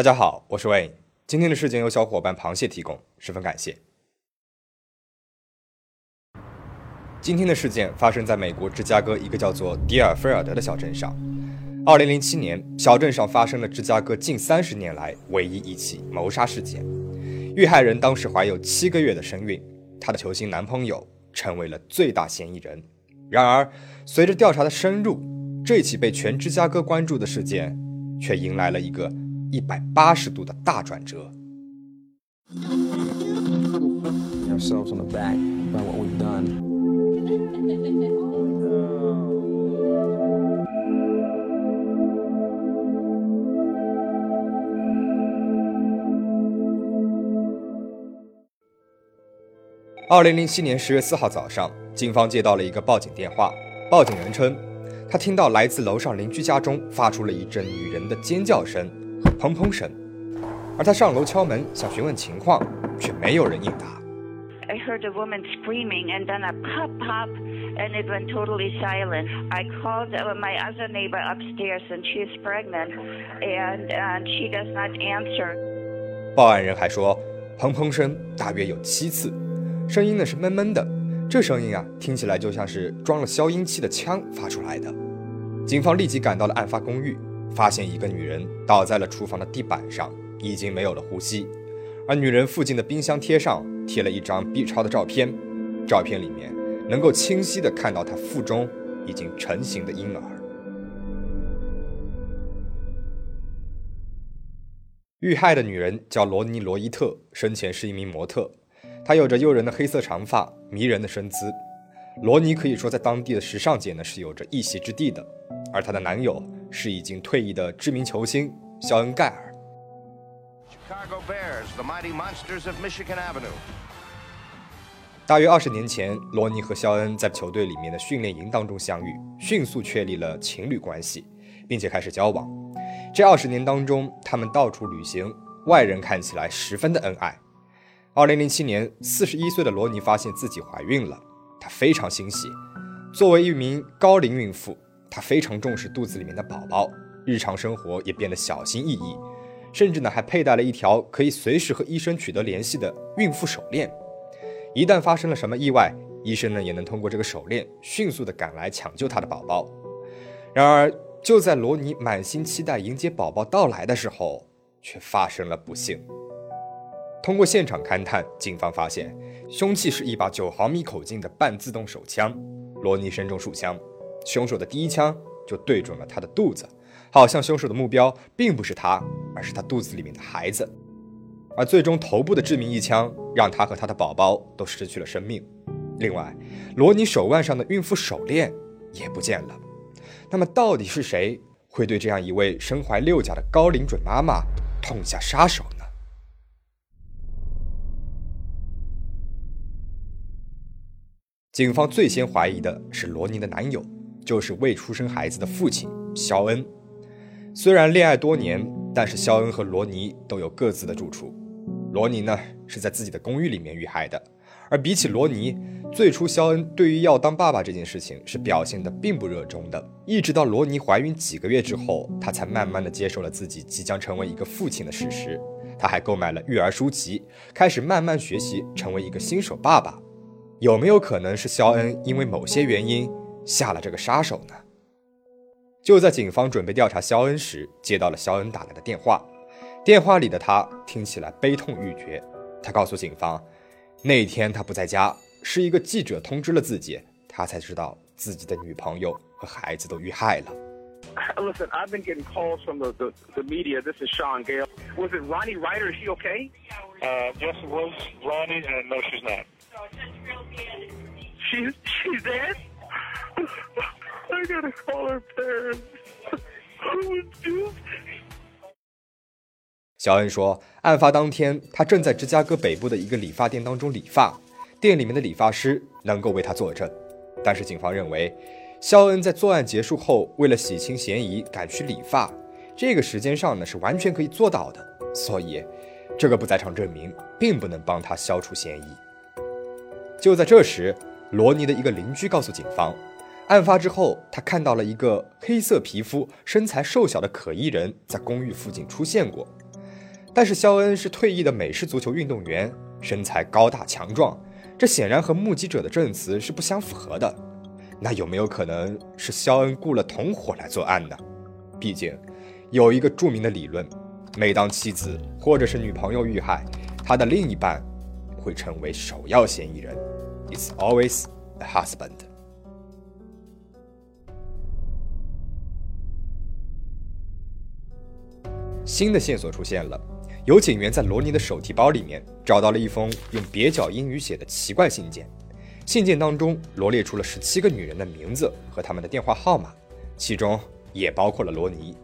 大家好，我是 Wayne。今天的事件由小伙伴螃蟹提供，十分感谢。今天的事件发生在美国芝加哥一个叫做迪尔菲尔德的小镇上。二零零七年，小镇上发生了芝加哥近三十年来唯一一起谋杀事件。遇害人当时怀有七个月的身孕，她的球星男朋友成为了最大嫌疑人。然而，随着调查的深入，这起被全芝加哥关注的事件，却迎来了一个一百八十度的大转折。二零零七年十月四号早上，警方接到了一个报警电话。报警人称，他听到来自楼上邻居家中发出了一阵女人的尖叫声和砰砰声，而他上楼敲门想询问情况，却没有人应答。I heard a woman screaming and then a pop pop, and it went totally silent. I called my other neighbor upstairs, and she's pregnant, and and she does not answer. 报案人还说，砰砰声大约有七次。声音呢是闷闷的，这声音啊听起来就像是装了消音器的枪发出来的。警方立即赶到了案发公寓，发现一个女人倒在了厨房的地板上，已经没有了呼吸。而女人附近的冰箱贴上贴了一张 B 超的照片，照片里面能够清晰的看到她腹中已经成型的婴儿。遇害的女人叫罗尼·罗伊特，生前是一名模特。她有着诱人的黑色长发，迷人的身姿。罗尼可以说在当地的时尚界呢是有着一席之地的，而她的男友是已经退役的知名球星肖恩·盖尔。大约二十年前，罗尼和肖恩在球队里面的训练营当中相遇，迅速确立了情侣关系，并且开始交往。这二十年当中，他们到处旅行，外人看起来十分的恩爱。二零零七年，四十一岁的罗尼发现自己怀孕了，她非常欣喜。作为一名高龄孕妇，她非常重视肚子里面的宝宝，日常生活也变得小心翼翼，甚至呢还佩戴了一条可以随时和医生取得联系的孕妇手链。一旦发生了什么意外，医生呢也能通过这个手链迅速的赶来抢救她的宝宝。然而，就在罗尼满心期待迎接宝宝到来的时候，却发生了不幸。通过现场勘探，警方发现凶器是一把九毫米口径的半自动手枪。罗尼身中数枪，凶手的第一枪就对准了他的肚子，好像凶手的目标并不是他，而是他肚子里面的孩子。而最终头部的致命一枪，让他和他的宝宝都失去了生命。另外，罗尼手腕上的孕妇手链也不见了。那么，到底是谁会对这样一位身怀六甲的高龄准妈妈痛下杀手呢？警方最先怀疑的是罗尼的男友，就是未出生孩子的父亲肖恩。虽然恋爱多年，但是肖恩和罗尼都有各自的住处。罗尼呢是在自己的公寓里面遇害的，而比起罗尼，最初肖恩对于要当爸爸这件事情是表现的并不热衷的。一直到罗尼怀孕几个月之后，他才慢慢的接受了自己即将成为一个父亲的事实。他还购买了育儿书籍，开始慢慢学习成为一个新手爸爸。有没有可能是肖恩因为某些原因下了这个杀手呢？就在警方准备调查肖恩时，接到了肖恩打来的电话。电话里的他听起来悲痛欲绝。他告诉警方，那天他不在家，是一个记者通知了自己，他才知道自己的女朋友和孩子都遇害了。Listen, I've been getting calls from the the, the media. This is Sean Gale. Was it Ronnie Ryder? Is she okay? Uh, yes, it was Ronnie, and no, she's not. She's she's dead. I gotta call her parents. Who would do? 肖恩说，案发当天，他正在芝加哥北部的一个理发店当中理发，店里面的理发师能够为他作证。但是警方认为，肖恩在作案结束后，为了洗清嫌疑，赶去理发，这个时间上呢是完全可以做到的。所以，这个不在场证明并不能帮他消除嫌疑。就在这时，罗尼的一个邻居告诉警方，案发之后，他看到了一个黑色皮肤、身材瘦小的可疑人在公寓附近出现过。但是肖恩是退役的美式足球运动员，身材高大强壮，这显然和目击者的证词是不相符合的。那有没有可能是肖恩雇了同伙来作案呢？毕竟，有一个著名的理论：每当妻子或者是女朋友遇害，他的另一半会成为首要嫌疑人。It's always the husband。新的线索出现了。有警员在罗尼的手提包里面找到了一封用蹩脚英语写的奇怪信件，信件当中罗列出了十七个女人的名字和他们的电话号码，其中也包括了罗尼。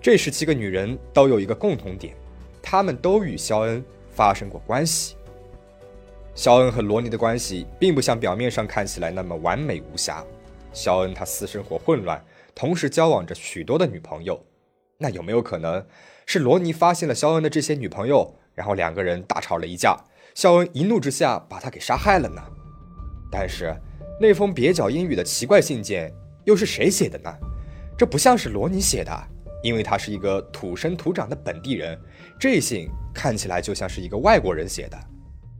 这十七个女人都有一个共同点，她们都与肖恩发生过关系。肖恩和罗尼的关系并不像表面上看起来那么完美无瑕，肖恩他私生活混乱，同时交往着许多的女朋友。那有没有可能？是罗尼发现了肖恩的这些女朋友，然后两个人大吵了一架，肖恩一怒之下把他给杀害了呢？但是那封蹩脚英语的奇怪信件又是谁写的呢？这不像是罗尼写的，因为他是一个土生土长的本地人，这信看起来就像是一个外国人写的。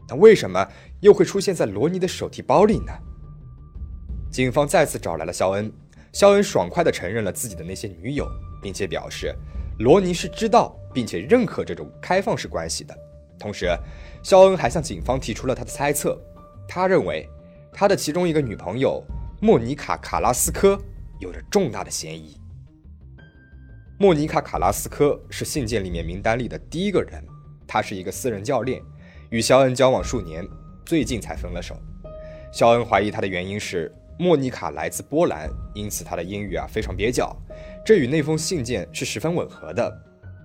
那为什么又会出现在罗尼的手提包里呢？警方再次找来了肖恩，肖恩爽快地承认了自己的那些女友，并且表示。罗尼是知道并且认可这种开放式关系的，同时，肖恩还向警方提出了他的猜测。他认为，他的其中一个女朋友莫妮卡·卡拉斯科有着重大的嫌疑。莫妮卡·卡拉斯科是信件里面名单里的第一个人，他是一个私人教练，与肖恩交往数年，最近才分了手。肖恩怀疑他的原因是莫妮卡来自波兰，因此他的英语啊非常蹩脚。这与那封信件是十分吻合的，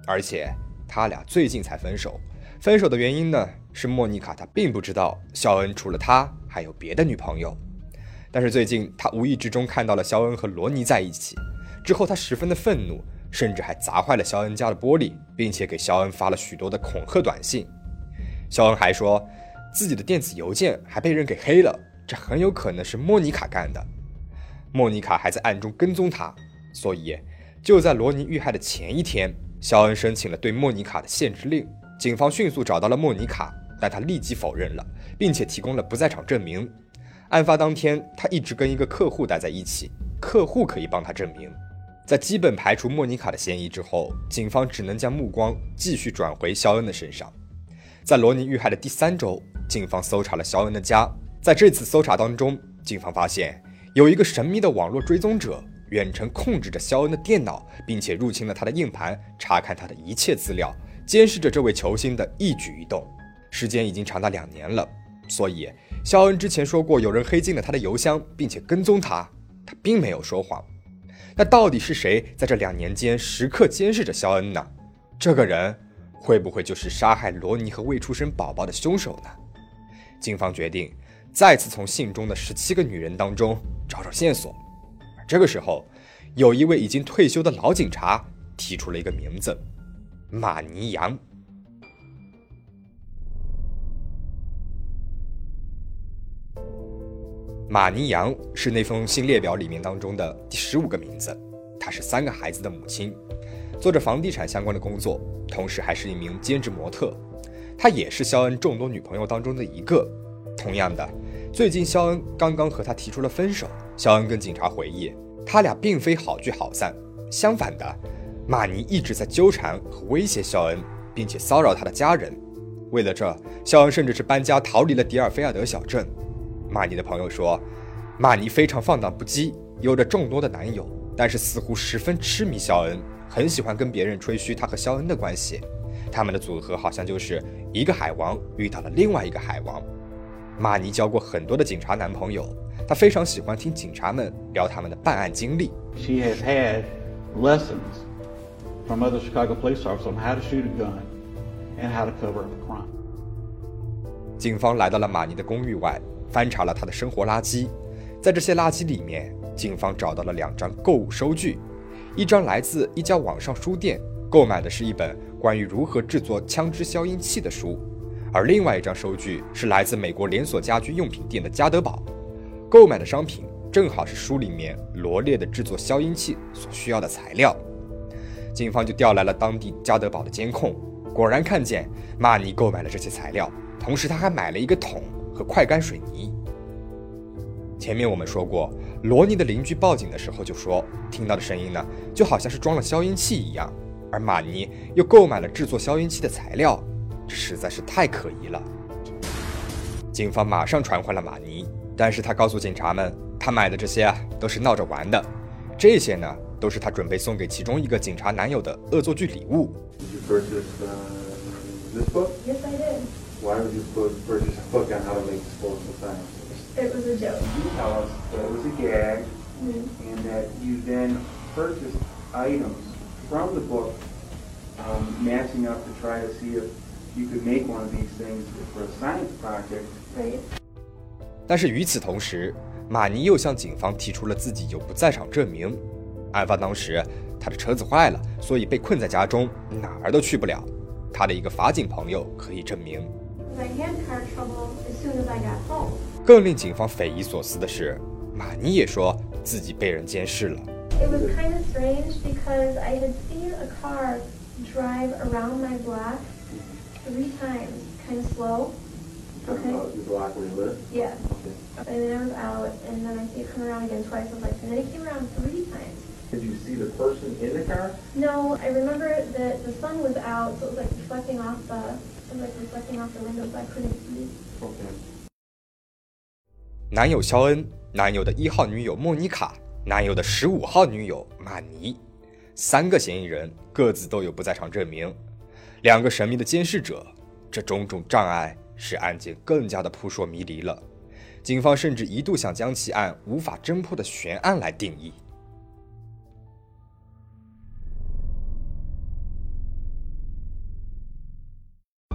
而且他俩最近才分手。分手的原因呢，是莫妮卡她并不知道肖恩除了他还有别的女朋友。但是最近他无意之中看到了肖恩和罗尼在一起，之后他十分的愤怒，甚至还砸坏了肖恩家的玻璃，并且给肖恩发了许多的恐吓短信。肖恩还说自己的电子邮件还被人给黑了，这很有可能是莫妮卡干的。莫妮卡还在暗中跟踪他，所以。就在罗尼遇害的前一天，肖恩申请了对莫妮卡的限制令。警方迅速找到了莫妮卡，但她立即否认了，并且提供了不在场证明。案发当天，他一直跟一个客户待在一起，客户可以帮他证明。在基本排除莫妮卡的嫌疑之后，警方只能将目光继续转回肖恩的身上。在罗尼遇害的第三周，警方搜查了肖恩的家。在这次搜查当中，警方发现有一个神秘的网络追踪者。远程控制着肖恩的电脑，并且入侵了他的硬盘，查看他的一切资料，监视着这位球星的一举一动。时间已经长达两年了，所以肖恩之前说过有人黑进了他的邮箱，并且跟踪他，他并没有说谎。那到底是谁在这两年间时刻监视着肖恩呢？这个人会不会就是杀害罗尼和未出生宝宝的凶手呢？警方决定再次从信中的十七个女人当中找找线索。这个时候，有一位已经退休的老警察提出了一个名字：马尼扬。马尼扬是那封信列表里面当中的第十五个名字。她是三个孩子的母亲，做着房地产相关的工作，同时还是一名兼职模特。她也是肖恩众多女朋友当中的一个。同样的，最近肖恩刚刚和她提出了分手。肖恩跟警察回忆，他俩并非好聚好散，相反的，马尼一直在纠缠和威胁肖恩，并且骚扰他的家人。为了这，肖恩甚至是搬家逃离了迪尔菲亚德小镇。马尼的朋友说，马尼非常放荡不羁，有着众多的男友，但是似乎十分痴迷肖恩，很喜欢跟别人吹嘘他和肖恩的关系。他们的组合好像就是一个海王遇到了另外一个海王。马尼交过很多的警察男朋友。他非常喜欢听警察们聊他们的办案经历。She has had lessons from other Chicago police officers on how to shoot a gun and how to cover up a crime. 警方来到了马尼的公寓外，翻查了他的生活垃圾。在这些垃圾里面，警方找到了两张购物收据，一张来自一家网上书店，购买的是一本关于如何制作枪支消音器的书，而另外一张收据是来自美国连锁家居用品店的加德堡。购买的商品正好是书里面罗列的制作消音器所需要的材料，警方就调来了当地加德堡的监控，果然看见马尼购买了这些材料，同时他还买了一个桶和快干水泥。前面我们说过，罗尼的邻居报警的时候就说，听到的声音呢，就好像是装了消音器一样。而马尼又购买了制作消音器的材料，这实在是太可疑了。警方马上传唤了马尼，但是他告诉警察们，他买的这些啊都是闹着玩的，这些呢都是他准备送给其中一个警察男友的恶作剧礼物。You purchase uh, this I did. Why would you put, purchase a book on how to make disposable sounds? Was a joke. You tell us that it was a gag and that you then purchased items from the book um, matching up to try to see if you could make one of these things for a science project. Right. 但是与此同时，马尼又向警方提出了自己有不在场证明。案发当时，他的车子坏了，所以被困在家中，哪儿都去不了。他的一个法警朋友可以证明。I had car trouble as soon as I got home. 更令警方匪夷所思的是，马尼也说自己被人监视了。 It was kind of strange because I had seen a car drive around my block three times, kind of slow. Talking Okay. about your block where you live? Yeah. Okay. And then I was out, and then I see it come around again twice. I was like, and then it came around three times. Did you see the person in the car? No, I remember that the sun was out, so it was like reflecting off the, it was like reflecting off the window, so I couldn't see. Okay. 男友肖恩、男友的一号女友莫妮卡、男友的十五号女友玛尼，三个嫌疑人各自都有不在场证明，两个神秘的监视者，这种种障碍使案件更加的扑朔迷离了。警方甚至一度想将其按无法侦破的悬案来定义。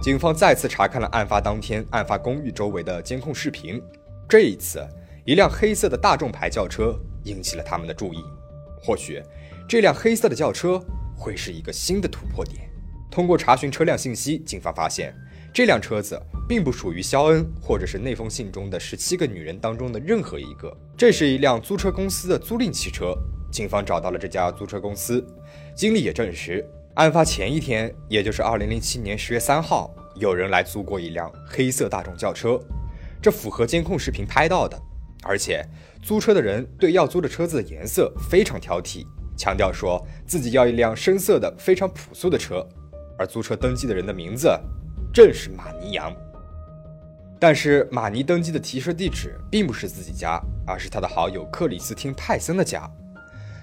警方再次查看了案发当天案发公寓周围的监控视频。这一次，一辆黑色的大众牌轿车引起了他们的注意。或许，这辆黑色的轿车会是一个新的突破点。通过查询车辆信息，警方发现这辆车子并不属于肖恩或者是那封信中的十七个女人当中的任何一个。这是一辆租车公司的租赁汽车。警方找到了这家租车公司，经理也证实，案发前一天，也就是二零零七年十月三号，有人来租过一辆黑色大众轿车，这符合监控视频拍到的。而且，租车的人对要租的车子的颜色非常挑剔，强调说自己要一辆深色的、非常朴素的车。而租车登记的人的名字正是马尼扬。但是，马尼登记的提车地址并不是自己家，而是他的好友克里斯汀·泰森的家。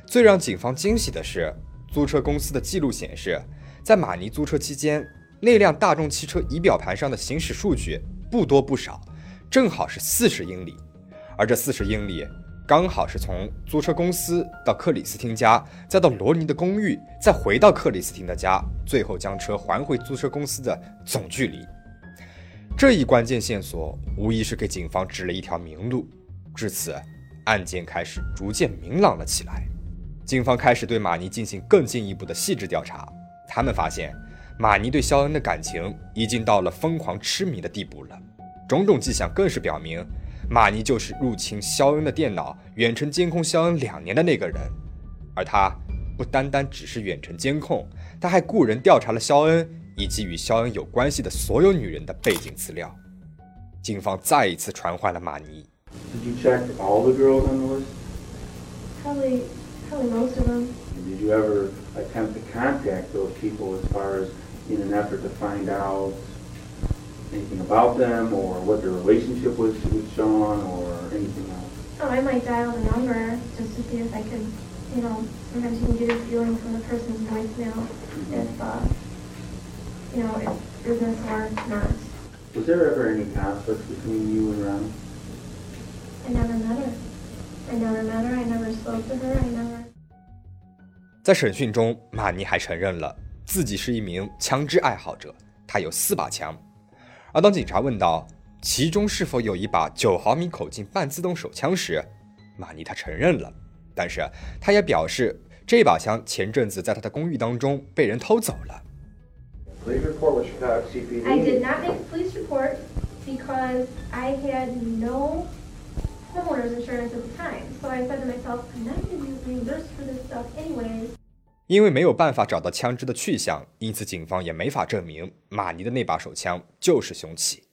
最让警方惊喜的是，租车公司的记录显示，在马尼租车期间，那辆大众汽车仪表盘上的行驶数据不多不少，正好是四十英里。而这四十英里，刚好是从租车公司到克里斯汀家，再到罗尼的公寓，再回到克里斯汀的家，最后将车还回租车公司的总距离。这一关键线索无疑是给警方指了一条明路。至此，案件开始逐渐明朗了起来。警方开始对马尼进行更进一步的细致调查，他们发现马尼对肖恩的感情已经到了疯狂痴迷的地步了。种种迹象更是表明，马尼就是入侵肖恩的电脑、远程监控肖恩两年的那个人。而他不单单只是远程监控，他还雇人调查了肖恩以及与肖恩有关系的所有女人的背景资料。警方再一次传唤了马尼。Did you check all the girls on the list? Probably, probably most of them. Did you ever attempt to contact those people as far as in an effort to find out anything about them or what their relationship was with Sean or anything else? Oh, I might dial the number just to see if I could, you know, sometimes you can get a feeling from the person's voicemail if, uh, you know, if business or not. Was there ever any conflict between you and Ronnie? I never met her. I never met her. I never spoke to her. I never. 在审讯中，马尼还承认了自己是一名枪支爱好者，他有四把枪。 而当警察问到其中是否有一把九毫米口径半自动手枪时，马尼他承认了，但是他也表示这把枪前阵子在他的公寓当中被人偷走了。I did not make a police report because I had no homeowner's insurance at the time. So I said to myself, I'm not going to be reimbursed for this stuff anyways. 因为没有办法找到枪支的去向，因此警方也没法证明马尼的那把手枪就是凶器。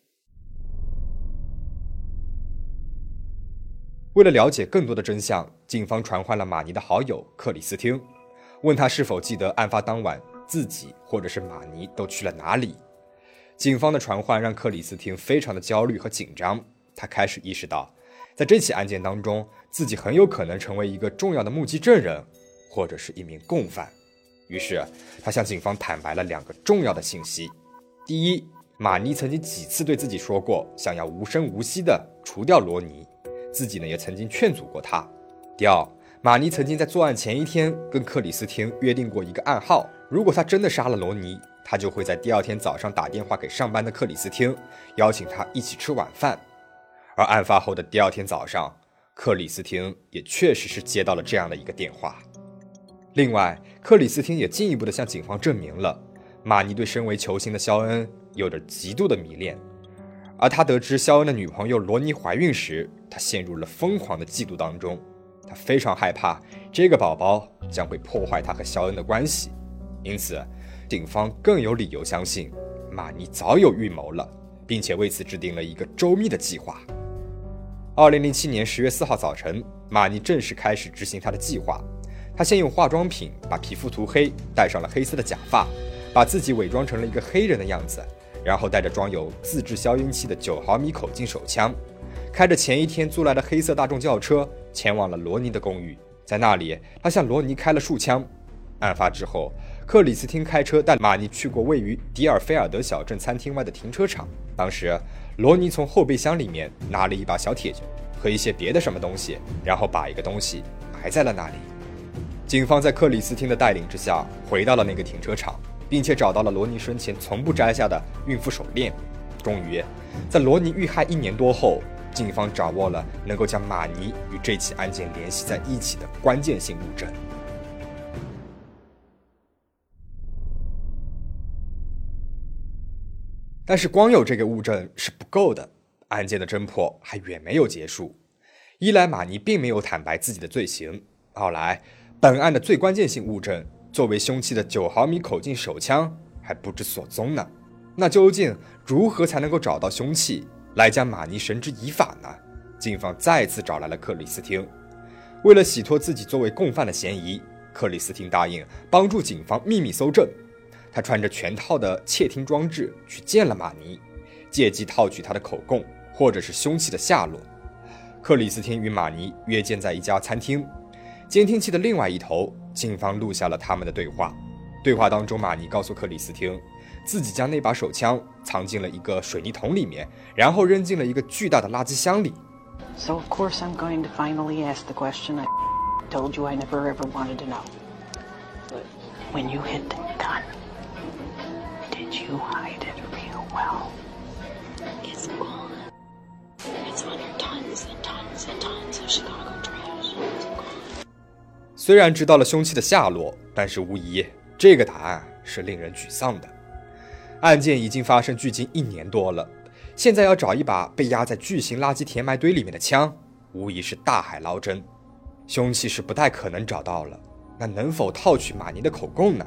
为了了解更多的真相，警方传唤了马尼的好友克里斯汀，问他是否记得案发当晚自己或者是马尼都去了哪里。警方的传唤让克里斯汀非常的焦虑和紧张，他开始意识到，在这起案件当中，自己很有可能成为一个重要的目击证人，或者是一名共犯。于是，他向警方坦白了两个重要的信息：第一，马尼曾经几次对自己说过，想要无声无息地除掉罗尼。自己呢也曾经劝阻过他。第二，马尼曾经在作案前一天跟克里斯汀约定过一个暗号：如果他真的杀了罗尼，他就会在第二天早上打电话给上班的克里斯汀，邀请他一起吃晚饭。而案发后的第二天早上，克里斯汀也确实是接到了这样的一个电话。另外，克里斯汀也进一步的向警方证明了马尼对身为球星的肖恩有着极度的迷恋。而他得知肖恩的女朋友罗尼怀孕时，他陷入了疯狂的嫉妒当中。他非常害怕这个宝宝将会破坏他和肖恩的关系，因此，警方更有理由相信马尼早有预谋了，并且为此制定了一个周密的计划。二零零七年十月四号早晨，马尼正式开始执行他的计划。他先用化妆品把皮肤涂黑，戴上了黑色的假发，把自己伪装成了一个黑人的样子。然后带着装有自制消音器的九毫米口径手枪，开着前一天租来的黑色大众轿车，前往了罗尼的公寓。在那里，他向罗尼开了数枪。案发之后，克里斯汀开车带马尼去过位于迪尔菲尔德小镇餐厅外的停车场。当时，罗尼从后备箱里面拿了一把小铁锹和一些别的什么东西，然后把一个东西埋在了那里。警方在克里斯汀的带领之下，回到了那个停车场。并且找到了罗尼生前从不摘下的孕妇手链。终于，在罗尼遇害一年多后，警方掌握了能够将马尼与这起案件联系在一起的关键性物证。但是，光有这个物证是不够的，案件的侦破还远没有结束。一来，马尼并没有坦白自己的罪行；二来，本案的最关键性物证。作为凶器的九毫米口径手枪还不知所踪呢，那究竟如何才能够找到凶器来将马尼绳之以法呢？警方再次找来了克里斯汀，为了洗脱自己作为共犯的嫌疑，克里斯汀答应帮助警方秘密搜证。他穿着全套的窃听装置去见了马尼，借机套取他的口供或者是凶器的下落。克里斯汀与马尼约见在一家餐厅。监听器的另外一头，警方录下了他们的对话。对话当中，马尼告诉克里斯汀，自己将那把手枪藏进了一个水泥桶里面，然后扔进了一个巨大的垃圾箱里。So of course I'm going to finally ask the question I told you I never ever wanted to know. When you hid the gun, did you hide it real well? It's gone. It's under tons and tons and tons of Chicago trash. 虽然知道了凶器的下落，但是无疑这个答案是令人沮丧的。案件已经发生距今一年多了，现在要找一把被压在巨型垃圾填埋堆里面的枪，无疑是大海捞针。凶器是不太可能找到了，那能否套取马尼的口供呢？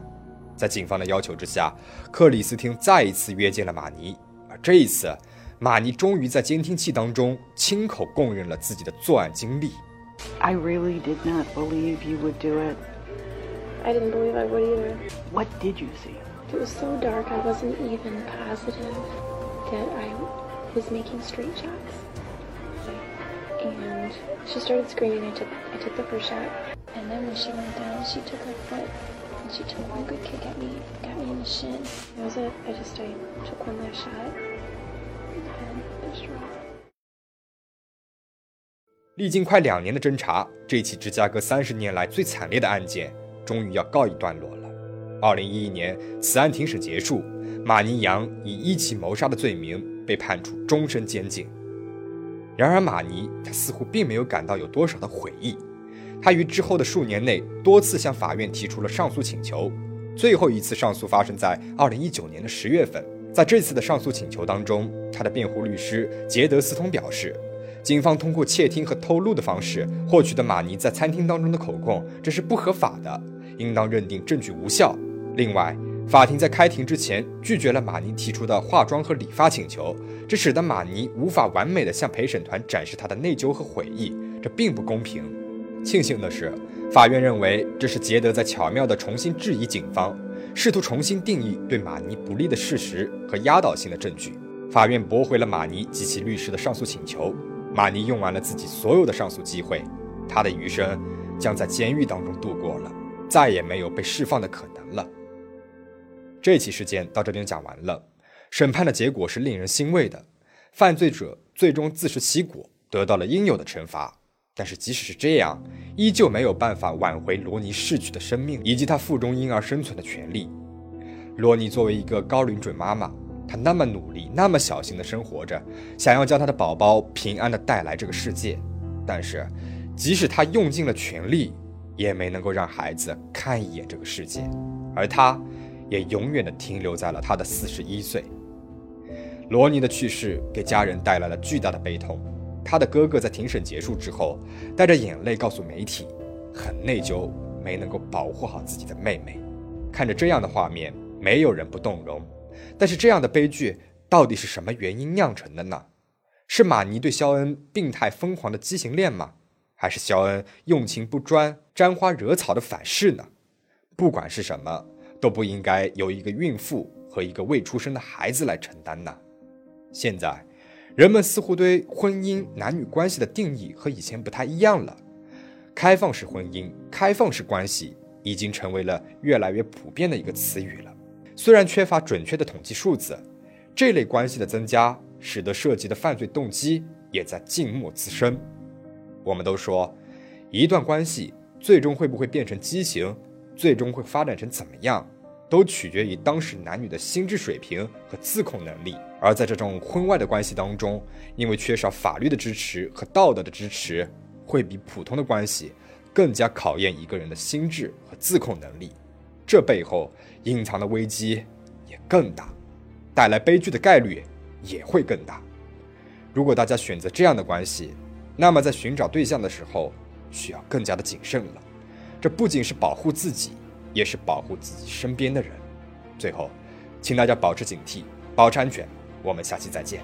在警方的要求之下，克里斯汀再一次约见了马尼，而这一次，马尼终于在监听器当中亲口供认了自己的作案经历。I really did not believe you would do it. I didn't believe I would either. What did you see? It was so dark, I wasn't even positive that I was making straight shots. And she started screaming. I took, I took the first shot. And then when she went down, she took her foot and she took one good kick at me, got me in the shin. That was it. I just, I took one last shot 历经快两年的侦查，这起芝加哥三十年来最惨烈的案件终于要告一段落了。二零一一年，此案庭审结束，马尼扬以一起谋杀的罪名被判处终身监禁。然而，马尼他似乎并没有感到有多少的悔意。他于之后的数年内多次向法院提出了上诉请求，最后一次上诉发生在二零一九年的十月份。在这次的上诉请求当中，他的辩护律师杰德斯通表示。警方通过窃听和偷录的方式获取的马尼在餐厅当中的口供，这是不合法的，应当认定证据无效。另外，法庭在开庭之前拒绝了马尼提出的化妆和理发请求，这使得马尼无法完美的向陪审团展示他的内疚和悔意，这并不公平。庆幸的是，法院认为这是杰德在巧妙地重新质疑警方，试图重新定义对马尼不利的事实和压倒性的证据。法院驳回了马尼及其律师的上诉请求。马尼用完了自己所有的上诉机会，他的余生将在监狱当中度过了，再也没有被释放的可能了。这起事件到这边讲完了，审判的结果是令人欣慰的，犯罪者最终自食其果，得到了应有的惩罚。但是即使是这样，依旧没有办法挽回罗尼逝去的生命以及他腹中婴儿生存的权利。罗尼作为一个高龄准妈妈，他那么努力，那么小心的生活着，想要将他的宝宝平安的带来这个世界。但是，即使他用尽了全力，也没能够让孩子看一眼这个世界，而他。也永远的停留在了他的四十一岁。罗尼的去世给家人带来了巨大的悲痛。他的哥哥在庭审结束之后，带着眼泪告诉媒体，很内疚没能够保护好自己的妹妹。看着这样的画面，没有人不动容。但是这样的悲剧到底是什么原因酿成的呢？是马尼对肖恩病态疯狂的畸形恋吗？还是肖恩用情不专、沾花惹草的反噬呢？不管是什么。都不应该由一个孕妇和一个未出生的孩子来承担呢。现在，人们似乎对婚姻男女关系的定义和以前不太一样了。开放式婚姻、开放式关系已经成为了越来越普遍的一个词语了。虽然缺乏准确的统计数字，这类关系的增加使得涉及的犯罪动机也在静默滋生。我们都说，一段关系最终会不会变成畸形？最终会发展成怎么样，都取决于当时男女的心智水平和自控能力。而在这种婚外的关系当中，因为缺少法律的支持和道德的支持，会比普通的关系更加考验一个人的心智和自控能力。这背后隐藏的危机也更大，带来悲剧的概率也会更大。如果大家选择这样的关系，那么在寻找对象的时候需要更加的谨慎了。这不仅是保护自己，也是保护自己身边的人。最后，请大家保持警惕，保持安全。我们下期再见。